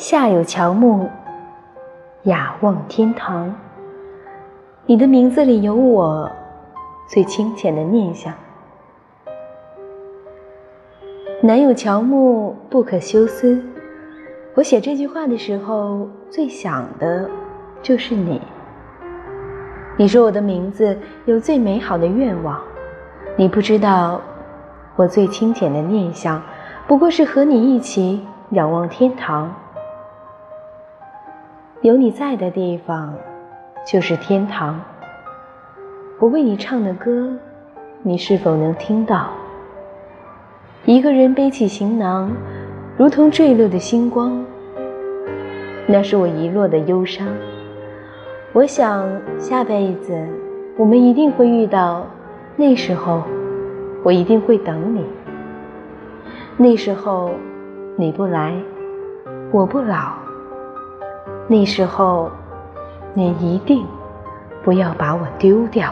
夏有乔木，雅望天堂。你的名字里有我最清浅的念想。南有乔木，不可休思。我写这句话的时候，最想的就是你。你说我的名字有最美好的愿望，你不知道，我最清浅的念想，不过是和你一起仰望天堂。有你在的地方，就是天堂。我为你唱的歌，你是否能听到？一个人背起行囊，如同坠落的星光。那是我遗落的忧伤。我想下辈子我们一定会遇到，那时候我一定会等你。那时候你不来，我不老。那时候，你一定不要把我丢掉。